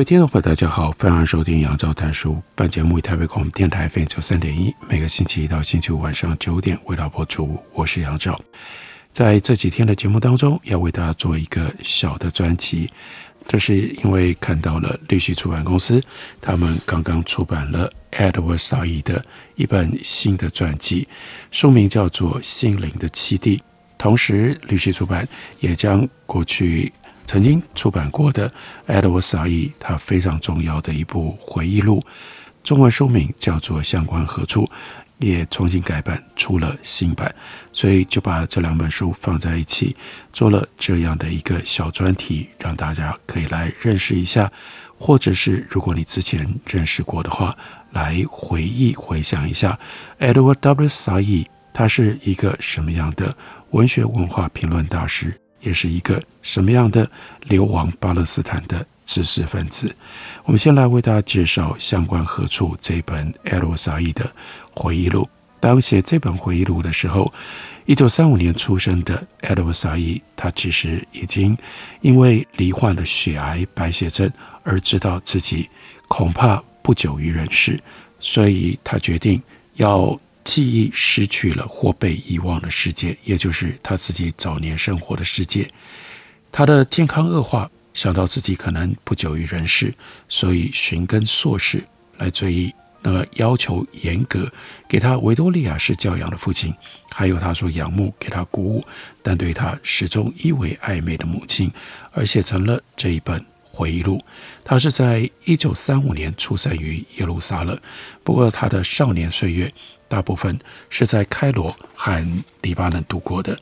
各位听众朋友，大家好，欢迎收听杨照谈书。本节目以台北广播电台 FM 九三点一，每个星期一到星期五晚上九点为大家播出。我是杨照，在这几天的节目当中，要为大家做一个小的专辑。这是因为看到了律旭出版公司，他们刚刚出版了 Edward s a i 的一本新的传记，书名叫做《心灵的栖地》。同时，律旭出版也将过去曾经出版过的 Edward Said 他非常重要的一部回忆录，中文书名叫做《相关何处》，也重新改版出了新版，所以就把这两本书放在一起，做了这样的一个小专题，让大家可以来认识一下，或者是如果你之前认识过的话，来回忆回想一下 Edward W. Said 他是一个什么样的文学文化评论大师。也是一个什么样的流亡巴勒斯坦的知识分子？我们先来为大家介绍《相关何处》这本艾罗萨伊的回忆录。当写这本回忆录的时候，一九三五年出生的艾罗萨伊，他其实已经因为罹患了血癌、白血症而知道自己恐怕不久于人世，所以他决定要。记忆失去了或被遗忘的世界，也就是他自己早年生活的世界。他的健康恶化，想到自己可能不久于人世，所以寻根溯始来追忆那个要求严格、给他维多利亚式教养的父亲，还有他所仰慕、给他鼓舞，但对他始终依偎暧昧的母亲，而写成了这一本回忆录。他是在一九三五年出生于耶路撒冷，不过他的少年岁月。大部分是在开罗和黎巴嫩度过的。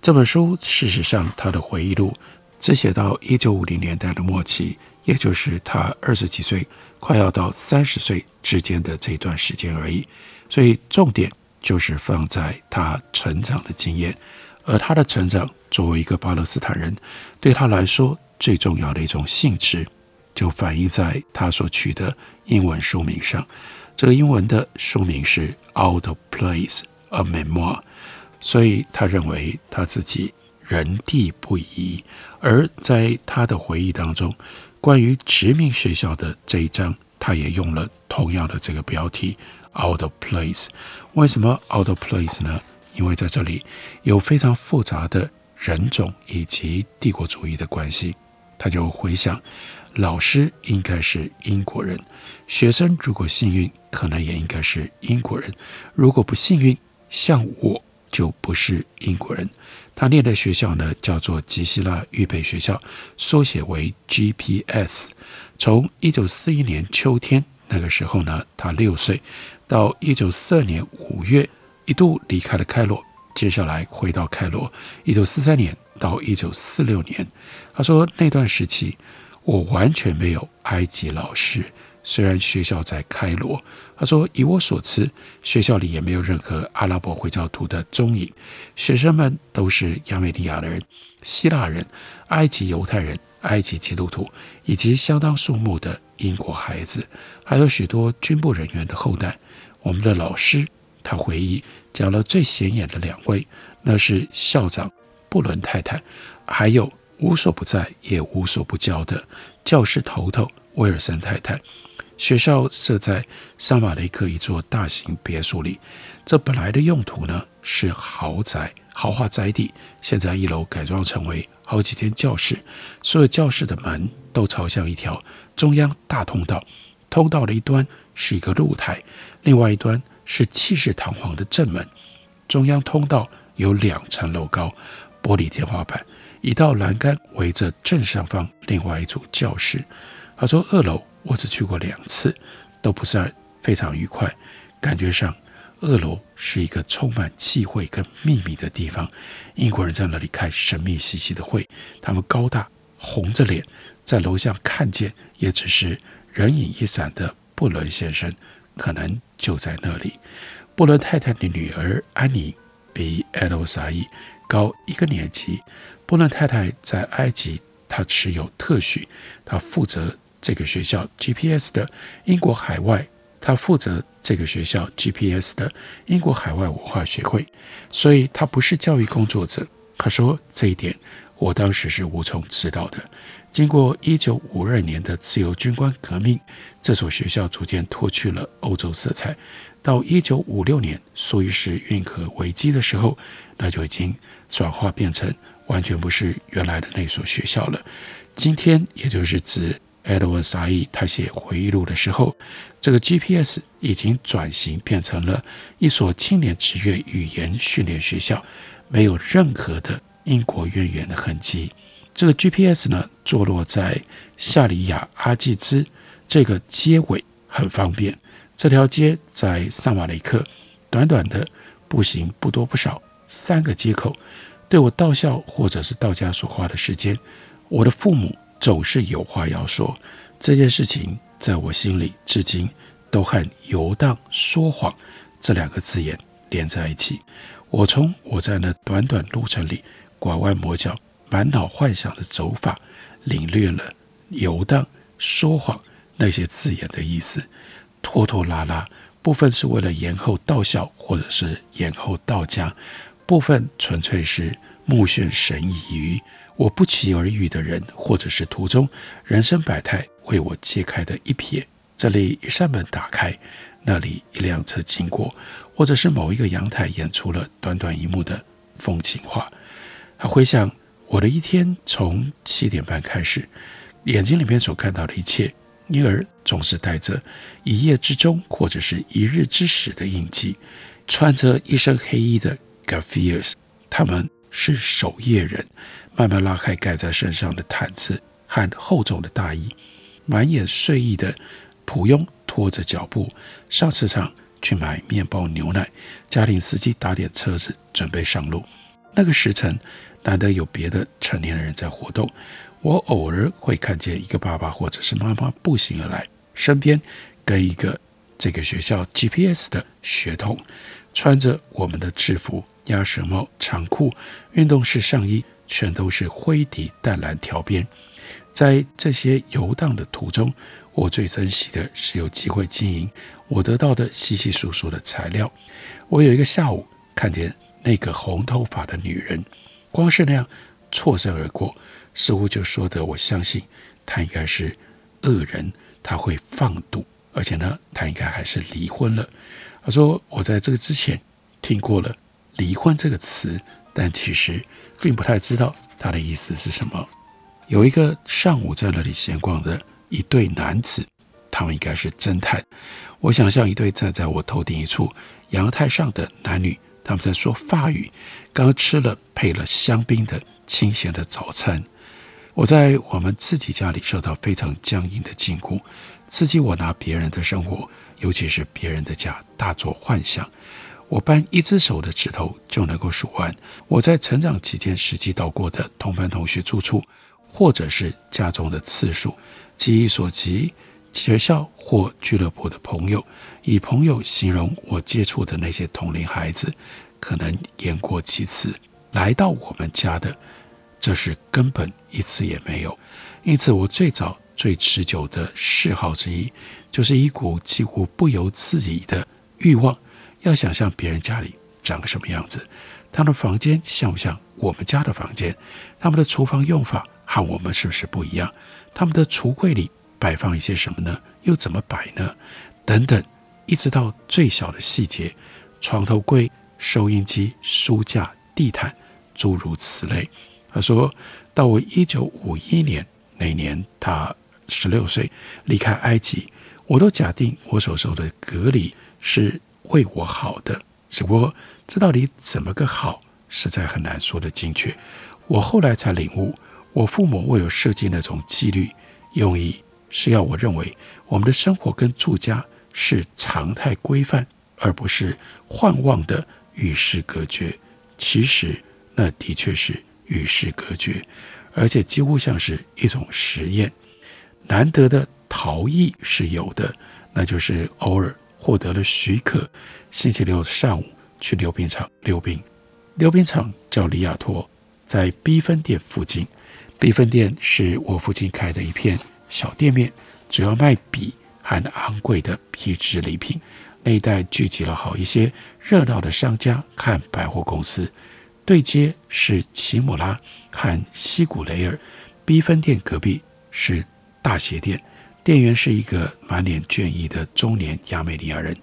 这本书事实上，他的回忆录只写到一九五零年代的末期，也就是他二十几岁，快要到三十岁之间的这段时间而已。所以重点就是放在他成长的经验，而他的成长作为一个巴勒斯坦人，对他来说最重要的一种性质，就反映在他所取的英文书名上。这个英文的书名是《Out of Place: A Memoir》，所以他认为他自己人地不宜。而在他的回忆当中，关于殖民学校的这一章，他也用了同样的这个标题《Out of Place》。为什么 Out of Place 呢？因为在这里有非常复杂的人种以及帝国主义的关系。他就回想，老师应该是英国人，学生如果幸运。可能也应该是英国人，如果不幸运，像我就不是英国人。他念的学校呢，叫做吉西拉预备学校，缩写为 GPS。从一九四一年秋天那个时候呢，他六岁，到一九四二年五月一度离开了开罗，接下来回到开罗。一九四三年到一九四六年，他说那段时期我完全没有埃及老师。虽然学校在开罗，他说：“以我所知，学校里也没有任何阿拉伯回教徒的踪影。学生们都是亚美尼亚的人、希腊人、埃及犹太人、埃及基督徒，以及相当数目的英国孩子，还有许多军部人员的后代。我们的老师，他回忆讲了最显眼的两位，那是校长布伦太太，还有无所不在也无所不教的教室头头威尔森太太。”学校设在萨马雷克一座大型别墅里，这本来的用途呢是豪宅、豪华宅地，现在一楼改装成为好几间教室，所有教室的门都朝向一条中央大通道，通道的一端是一个露台，另外一端是气势堂皇的正门。中央通道有两层楼高，玻璃天花板，一道栏杆围着正上方另外一组教室。他说二楼。我只去过两次，都不算非常愉快。感觉上，二楼是一个充满忌讳跟秘密的地方，英国人在那里开神秘兮兮的会，他们高大，红着脸，在楼下看见也只是人影一闪的布伦先生，可能就在那里。布伦太太的女儿安妮比艾洛萨伊高一个年级。波伦太太在埃及，她持有特许，她负责这个学校 GPS 的英国海外。她负责这个学校 GPS 的英国海外文化学会，所以她不是教育工作者。她说这一点，我当时是无从知道的。经过1952年的自由军官革命，这所学校逐渐脱去了欧洲色彩。到1956年苏伊士运河危机的时候，那就已经转化变成完全不是原来的那所学校了。今天，也就是指。Edward Said 他写回忆录的时候，这个 GPS 已经转型变成了一所青年职业语言训练学校，没有任何的英国渊源的痕迹。这个 GPS 呢，坐落在夏里亚阿济兹这个街尾，很方便。这条街在萨马雷克，短短的步行不多不少，三个街口。对我到校或者是到家所花的时间，我的父母。总是有话要说，这件事情在我心里至今都和游荡、说谎这两个字眼连在一起。我从我在那短短路程里拐弯抹角、满脑幻想的走法，领略了游荡、说谎那些字眼的意思。拖拖拉拉，部分是为了延后到校，或者是延后到家；部分纯粹是目眩神已于。我不期而遇的人，或者是途中人生百态为我揭开的一瞥。这里一扇门打开，那里一辆车经过，或者是某一个阳台演出了短短一幕的风情画。他回想我的一天，从七点半开始，眼睛里面所看到的一切，因而总是带着一夜之中或者是一日之始的印记。穿着一身黑衣的 Kaffirs，他们是守夜人。慢慢拉开盖在身上的毯子和厚重的大衣，满眼睡意的仆佣拖着脚步上市场去买面包、牛奶。家庭司机打点车子，准备上路。那个时辰，难得有别的成年人在活动。我偶尔会看见一个爸爸或者是妈妈步行而来，身边跟一个这个学校 GPS 的学童，穿着我们的制服，鸭舌帽、长裤、运动式上衣。全都是灰底淡蓝条边，在这些游荡的途中，我最珍惜的是有机会经营我得到的稀稀疏疏的材料。我有一个下午看见那个红头发的女人，光是那样错身而过，似乎就说得我相信她应该是恶人，她会放毒，而且呢，她应该还是离婚了。他说我在这个之前听过了“离婚”这个词，但其实。并不太知道它的意思是什么。有一个上午在那里闲逛的一对男子，他们应该是侦探。我想象一对站在我头顶一处阳台上的男女，他们在说法语，刚吃了配了香槟的清闲的早餐。我在我们自己家里受到非常僵硬的禁锢，刺激我拿别人的生活，尤其是别人的家，大做幻想。我扳一只手的指头就能够数完我在成长期间实际到过的同班同学住处，或者是家中的次数。记忆所及，学校或俱乐部的朋友，以朋友形容我接触的那些同龄孩子，可能言过其实。来到我们家的，这是根本一次也没有。因此，我最早最持久的嗜好之一，就是一股几乎不由自己的欲望。要想象别人家里长个什么样子，他们的房间像不像我们家的房间？他们的厨房用法和我们是不是不一样？他们的橱柜里摆放一些什么呢？又怎么摆呢？等等，一直到最小的细节，床头柜、收音机、书架、地毯，诸如此类。他说到我一九五一年那年，他十六岁离开埃及，我都假定我所受的隔离是。为我好的，只不过这到底怎么个好，实在很难说得精确。我后来才领悟，我父母为我设计那种纪律，用意是要我认为我们的生活跟住家是常态规范，而不是幻望的与世隔绝。其实那的确是与世隔绝，而且几乎像是一种实验。难得的逃逸是有的，那就是偶尔获得了许可，星期六上午去溜冰场溜冰。溜冰场叫里亚托，在 B 分店附近。B 分店是我父亲开的一片小店面，主要卖笔和昂贵的皮质礼品。那一带聚集了好一些热闹的商家和百货公司。对街是奇姆拉和西古雷尔。B 分店隔壁是大鞋店，店员是一个满脸倦意的中年亚美尼亚人，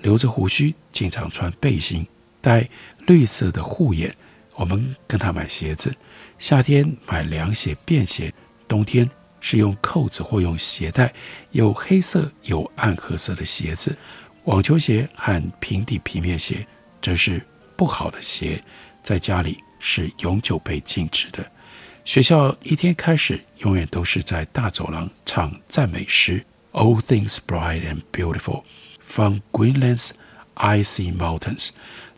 留着胡须，经常穿背心，戴绿色的护眼。我们跟他买鞋子。夏天买凉鞋、便鞋，冬天是用扣子或用鞋带，有黑色有暗褐色的鞋子，网球鞋和平底皮面鞋，这是不好的鞋，在家里是永久被禁止的。学校一天开始，永远都是在大走廊唱赞美诗，All things bright and beautiful from Greenland's icy mountains，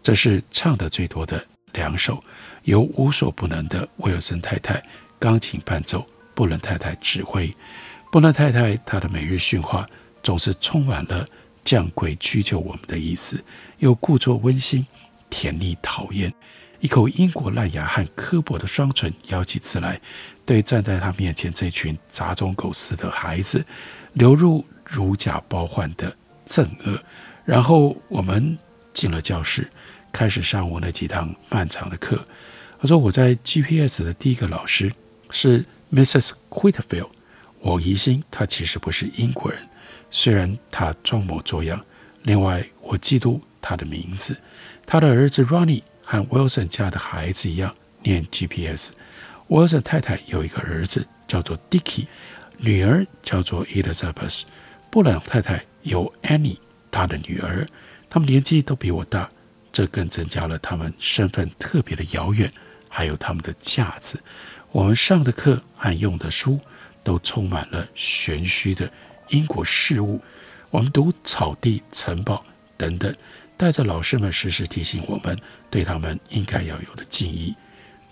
这是唱的最多的两首。由无所不能的威尔森太太钢琴伴奏，布伦太太指挥。布伦太太她的每日训话总是充满了降贵屈就我们的意思，又故作温馨、甜腻讨厌。一口英国烂牙和刻薄的双唇咬起刺来，对站在他面前这群杂种狗似的孩子流入如假包换的憎恶。然后我们进了教室，开始上我那几堂漫长的课。他说：“我在 GPS 的第一个老师是 Mrs. Quitfield。我疑心他其实不是英国人，虽然他装模作样。另外，我嫉妒他的名字。他的儿子 Ronnie 和 Wilson 家的孩子一样念 GPS。Wilson 太太有一个儿子叫做 Dicky，女儿叫做 Elizabeth。布朗太太有 Annie，她的女儿。他们年纪都比我大，这更增加了他们身份特别的遥远。”还有他们的架子，我们上的课和用的书都充满了玄虚的英国事物。我们读草地、城堡等等，带着老师们时时提醒我们对他们应该要有的敬意。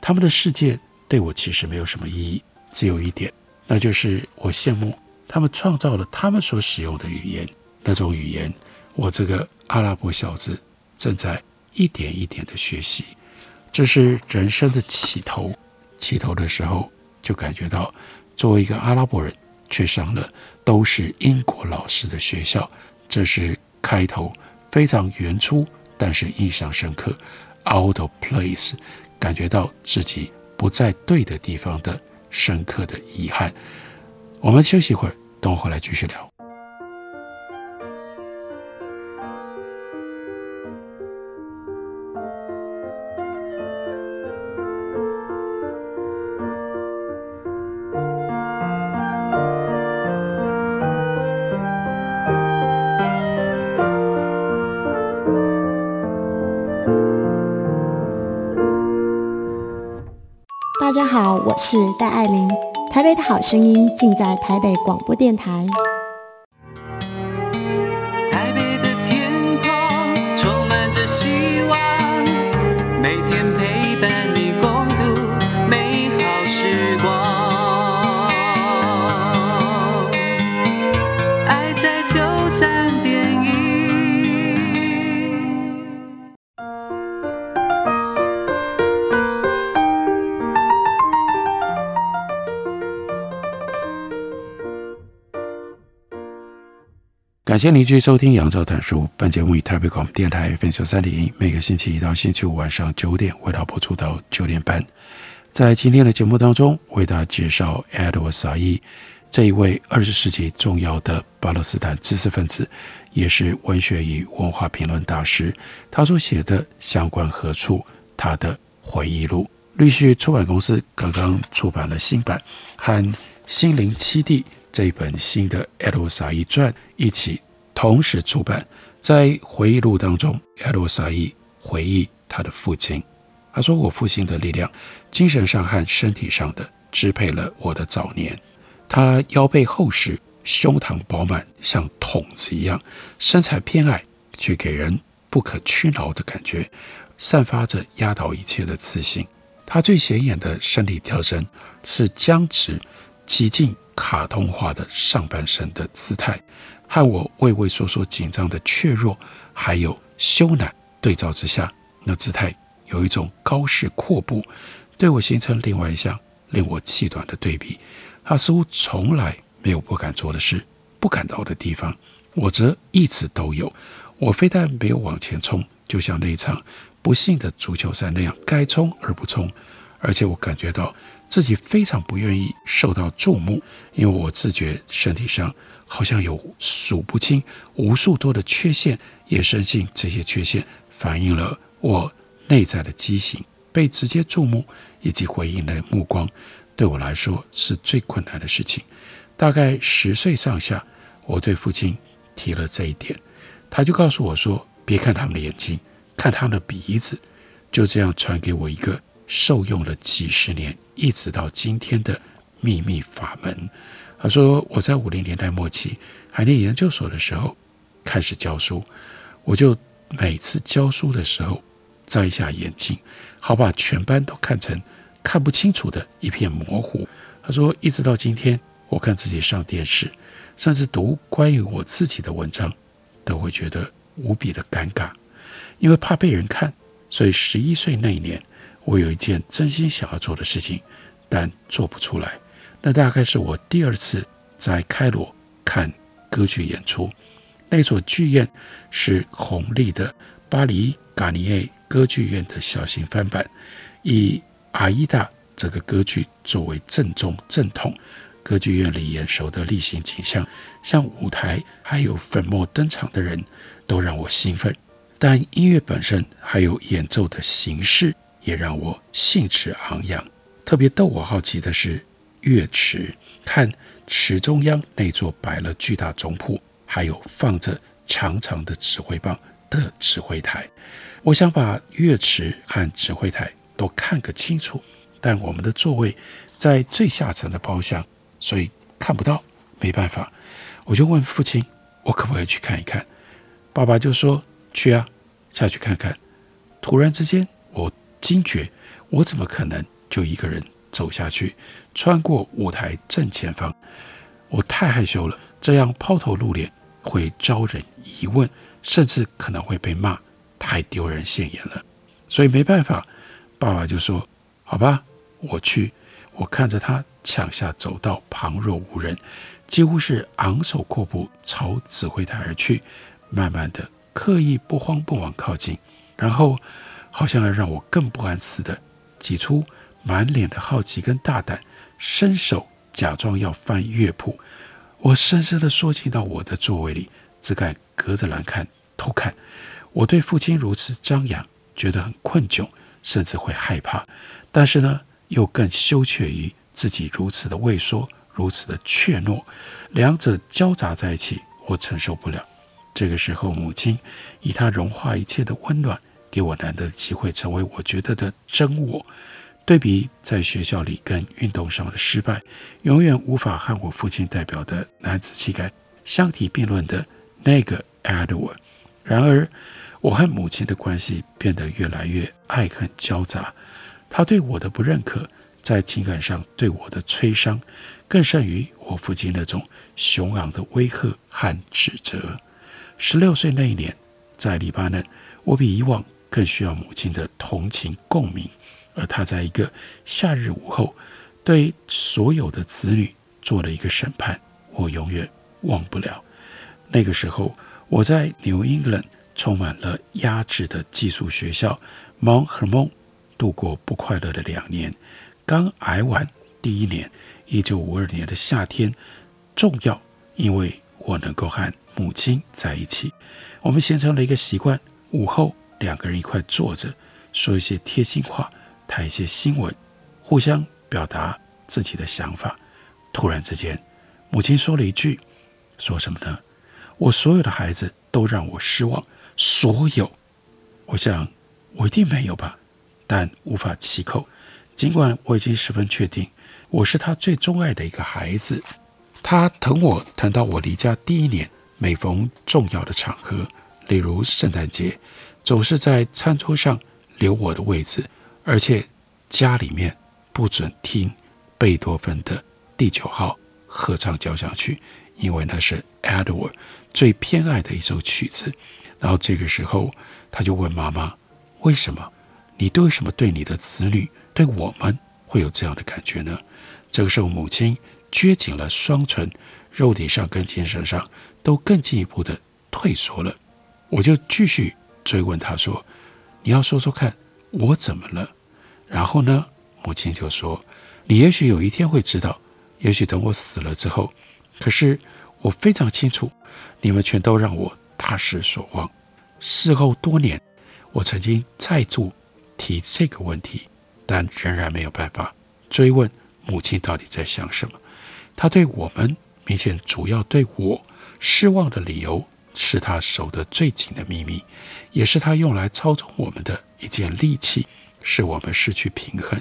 他们的世界对我其实没有什么意义，只有一点，那就是我羡慕他们创造了他们所使用的语言。那种语言，我这个阿拉伯小子正在一点一点的学习。这是人生的起头，起头的时候就感觉到，作为一个阿拉伯人，却上了都是英国老师的学校。这是开头，非常原初，但是印象深刻，out of place，感觉到自己不在对的地方的深刻的遗憾。我们休息一会儿，等我回来继续聊。是戴爱玲，台北的好声音尽在台北广播电台。感谢您继续收听《杨照谈书》。本节目以台北广播电台 FM 九三点一，每个星期一到星期五晚上九点为大家播出到九点半。在今天的节目当中，为大家介绍 Edward Said 这一位二十世纪重要的巴勒斯坦知识分子，也是文学与文化评论大师。他所写的《乡关何处》，他的回忆录，律旭出版公司刚刚出版了新版，和《心灵七地》这一本新的 Edward Said 传一起。同时出版，在回忆录当中艾洛萨伊回忆他的父亲。他说：“我父亲的力量，精神上和身体上的，支配了我的早年。他腰背厚实，胸膛饱满，像桶子一样，身材偏矮，却给人不可屈挠的感觉，散发着压倒一切的自信。他最显眼的身体特征是僵直、极尽卡通化的上半身的姿态，和我畏畏缩缩、紧张的怯弱，还有羞赧对照之下，那姿态有一种高势阔步，对我形成另外一项令我气短的对比。他似乎从来没有不敢做的事、不敢到的地方，我则一直都有。我非但没有往前冲，就像那一场不幸的足球赛那样，该冲而不冲，而且我感觉到自己非常不愿意受到注目，因为我自觉身体上好像有数不清、无数多的缺陷，也深信这些缺陷反映了我内在的畸形，被直接注目以及回应的目光。对我来说是最困难的事情。大概十岁上下，我对父亲提了这一点，他就告诉我说：“别看他们的眼睛，看他们的鼻子。”就这样传给我一个受用了几十年，一直到今天的秘密法门。他说：“我在五零年代末期还念研究所的时候开始教书，我就每次教书的时候摘下眼镜，好把全班都看成。”看不清楚的一片模糊。他说，一直到今天，我看自己上电视，甚至读关于我自己的文章，都会觉得无比的尴尬，因为怕被人看。所以十一岁那一年，我有一件真心想要做的事情，但做不出来。那大概是我第二次在开罗看歌剧演出，那座剧院是红丽的巴黎嘎尼耶歌剧院的小型翻版，以。阿依达这个歌剧作为正宗正统，歌剧院里眼熟的例行景象，像舞台还有粉墨登场的人，都让我兴奋。但音乐本身还有演奏的形式，也让我兴致昂扬。特别逗我好奇的是月池，看池中央那座摆了巨大总谱，还有放着长长的指挥棒的指挥台。我想把月池和指挥台。都看个清楚，但我们的座位在最下层的包厢，所以看不到。没办法，我就问父亲：“我可不可以去看一看？”爸爸就说：“去啊，下去看看。”突然之间，惊觉：我怎么可能就一个人走下去，穿过舞台正前方？我太害羞了，这样抛头露脸会招人疑问，甚至可能会被骂，太丢人现眼了。所以没办法。爸爸就说：“好吧，我去。”我看着他抢下走道，旁若无人，几乎是昂首阔步朝指挥台而去，慢慢的、刻意不慌不忙靠近，然后好像要让我更不安似的，挤出满脸的好奇跟大胆，伸手假装要翻乐谱。我深深的缩进到我的座位里，只敢隔着栏看偷看。我对父亲如此张扬，觉得很困窘。甚至会害怕，但是呢，又更羞怯于自己如此的畏缩，如此的怯懦，两者交杂在一起，我承受不了。这个时候，母亲以她融化一切的温暖，给我难得的机会，成为我觉得的真我。对比在学校里跟运动上的失败，永远无法和我父亲代表的男子气概相提并论的那个 Edward。然而，我和母亲的关系变得越来越爱恨交杂，她对我的不认可，在情感上对我的摧伤，更胜于我父亲那种雄昂的威吓和指责。十六岁那一年，在黎巴嫩，我比以往更需要母亲的同情共鸣，而她在一个夏日午后，对所有的子女做了一个审判，我永远忘不了。那个时候，我在 New England。充满了压制的寄宿学校，Mount Hermon，度过不快乐的两年。刚挨完第一年，一九五二年的夏天，重要，因为我能够和母亲在一起。我们形成了一个习惯，午后两个人一块坐着，说一些贴心话，谈一些新闻，互相表达自己的想法。突然之间，母亲说了一句：“说什么呢？我所有的孩子都让我失望。”所有，我想我一定没有吧，但无法启口。尽管我已经十分确定，我是他最钟爱的一个孩子。他疼我疼到我离家第一年，每逢重要的场合，例如圣诞节，总是在餐桌上留我的位置，而且家里面不准听贝多芬的第九号合唱交响曲，因为那是 Edward 最偏爱的一首曲子。然后这个时候，他就问妈妈：“为什么？你为什么对你的子女，对我们会有这样的感觉呢？”这个时候，母亲撅紧了双唇，肉体上跟精神上都更进一步的退缩了。我就继续追问他说：“你要说说看，我怎么了？”然后呢，母亲就说：“你也许有一天会知道，也许等我死了之后。可是我非常清楚，你们全都让我大失所望。事后多年，我曾经再度提这个问题，但仍然没有办法追问。”母亲到底在想什么？她对我们明显主要对我失望的理由，是他守得最紧的秘密，也是他用来操纵我们的一件利器，使我们失去平衡，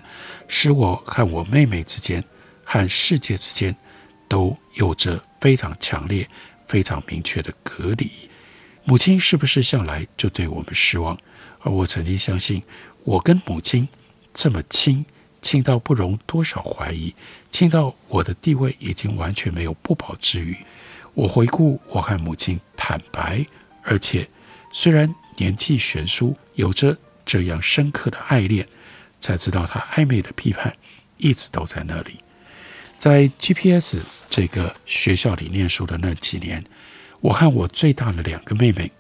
使我和我妹妹之间，和世界之间，都有着非常强烈、非常明确的隔离。母亲是不是向来就对我们失望？而我曾经相信，我跟母亲这么亲。亲到不容多少怀疑，亲到我的地位已经完全没有不保之余。我回顾我和母亲坦白，而且虽然年纪悬殊，有着这样深刻的爱恋，才知道她暧昧的批判一直都在那里。在 GPS 这个学校里念书的那几年，我和我最大的两个妹妹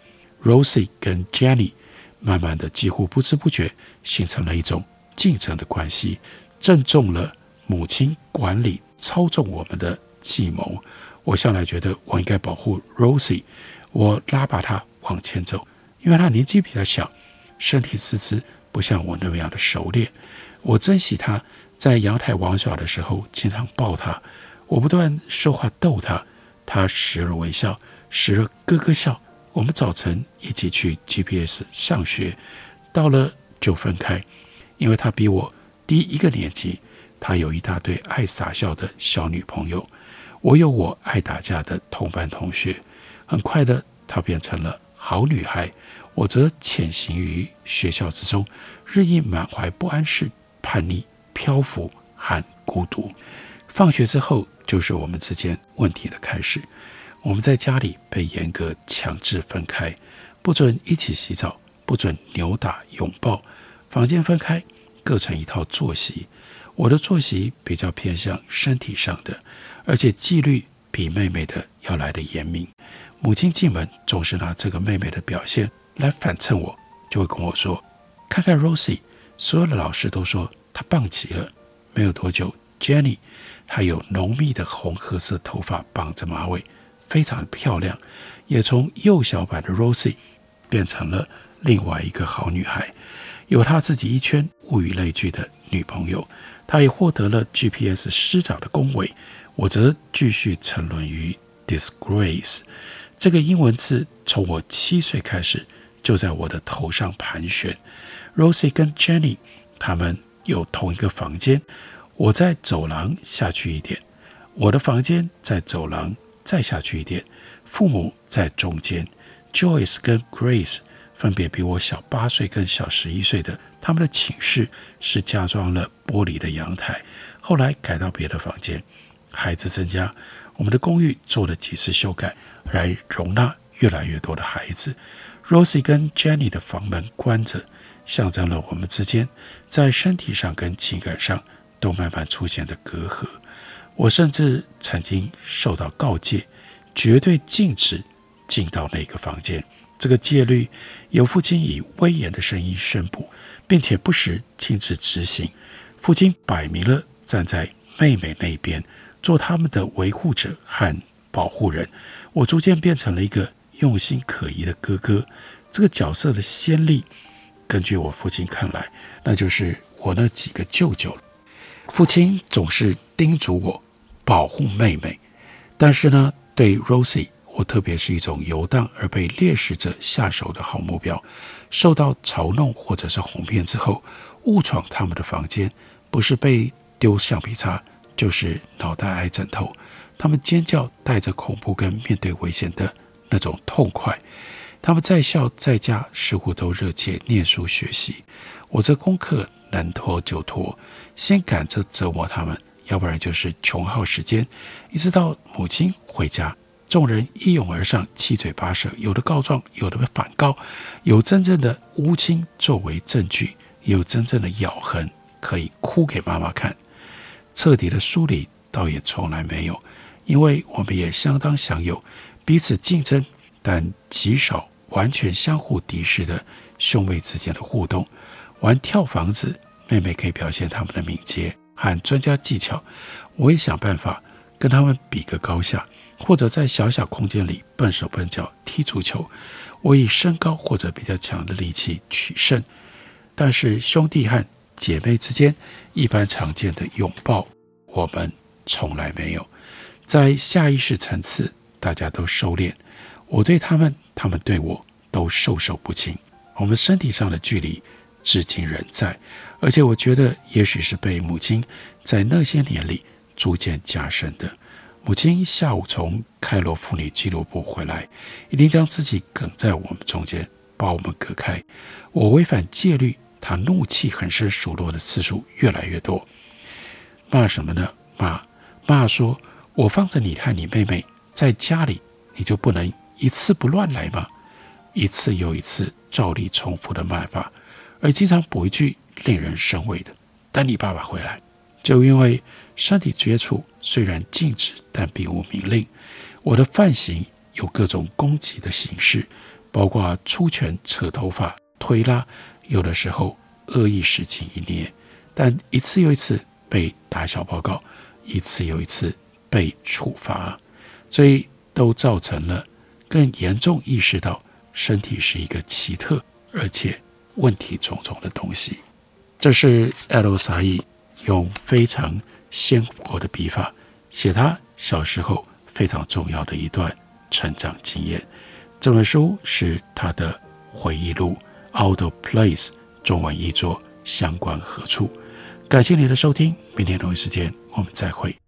Rosie 跟 Jenny，慢慢的几乎不知不觉形成了一种。竞争的关系，正中了母亲管理操纵我们的计谋。我向来觉得我应该保护 Rosie，我拉把她往前走，因为她年纪比较小，身体四肢不像我那么样的熟练。我珍惜她在阳台玩耍的时候，经常抱她。我不断说话逗她，她时而微笑，时而咯咯笑。我们早晨一起去 GPS 上学，到了就分开。因为她比我低一个年级，她有一大堆爱傻笑的小女朋友，我有我爱打架的同班同学。很快的，她变成了好女孩，我则潜行于学校之中，日益满怀不安、是叛逆、漂浮和孤独。放学之后，就是我们之间问题的开始。我们在家里被严格强制分开，不准一起洗澡，不准扭打拥抱，房间分开。各成一套作息，我的作息比较偏向身体上的，而且纪律比妹妹的要来得严明。母亲进门总是拿这个妹妹的表现来反衬我，就会跟我说：“看看 Rosie，所有的老师都说她棒极了。”没有多久，Jenny，她有浓密的红褐色头发绑着马尾，非常漂亮，也从幼小版的 Rosie 变成了另外一个好女孩。有她自己一圈物以类聚的女朋友，他也获得了 GPS 师长的恭维，我则继续沉沦于 disgrace 这个英文字，从我七岁开始就在我的头上盘旋。Rosie 跟 Jenny 他们有同一个房间，我在走廊下去一点，我的房间在走廊再下去一点，父母在中间，Joyce 跟 Grace。分别比我小八岁跟小十一岁的，他们的寝室是加装了玻璃的阳台，后来改到别的房间。孩子增加，我们的公寓做了几次修改，来容纳越来越多的孩子。Rosie 跟 Jenny 的房门关着，象征了我们之间在身体上跟情感上都慢慢出现的隔阂。我甚至曾经受到告诫，绝对禁止进到那个房间。这个戒律由父亲以威严的声音宣布，并且不时亲自执行。父亲摆明了站在妹妹那边，做他们的维护者和保护人。我逐渐变成了一个用心可疑的哥哥。这个角色的先例，根据我父亲看来，那就是我那几个舅舅。父亲总是叮嘱我保护妹妹，但是呢，对 Rosie。我特别是一种游荡而被猎食者下手的好目标，受到嘲弄或者是哄骗之后，误闯他们的房间，不是被丢橡皮擦，就是脑袋挨枕头。他们尖叫，带着恐怖跟面对危险的那种痛快。他们在校在家似乎都热切念书学习，我这功课能拖就拖，先赶着折磨他们，要不然就是穷耗时间，一直到母亲回家。众人一拥而上，七嘴八舌，有的告状，有的反告，有真正的乌青作为证据，有真正的咬痕可以哭给妈妈看。彻底的梳理倒也从来没有，因为我们也相当享有彼此竞争，但极少完全相互敌视的兄妹之间的互动。玩跳房子，妹妹可以表现他们的敏捷和专家技巧，我也想办法跟他们比个高下。或者在小小空间里笨手笨脚踢足球，我以身高或者比较强的力气取胜。但是兄弟和姐妹之间一般常见的拥抱，我们从来没有。在下意识层次，大家都收敛。我对他们，他们对我都授受不亲。我们身体上的距离至今仍在，而且我觉得也许是被母亲在那些年里逐渐加深的。母亲下午从开罗妇女俱乐部回来，一定将自己哽在我们中间，把我们隔开。我违反戒律，她怒气横生，数落的次数越来越多。骂什么呢？骂骂说：“我放着你和你妹妹在家里，你就不能一次不乱来吗？”一次又一次照例重复的骂法，而经常补一句令人生畏的：“等你爸爸回来。”就因为身体接触虽然禁止，但并无明令。我的犯行有各种攻击的形式，包括出拳、扯头发、推拉，有的时候恶意使劲一捏，但一次又一次被打小报告，一次又一次被处罚，所以都造成了更严重意识到身体是一个奇特而且问题重重的东西。这是 L 沙伊。用非常鲜活的笔法写他小时候非常重要的一段成长经验。这本书是他的回忆录《Out of Place》，中文译作《相关何处》。感谢你的收听，明天同一时间我们再会。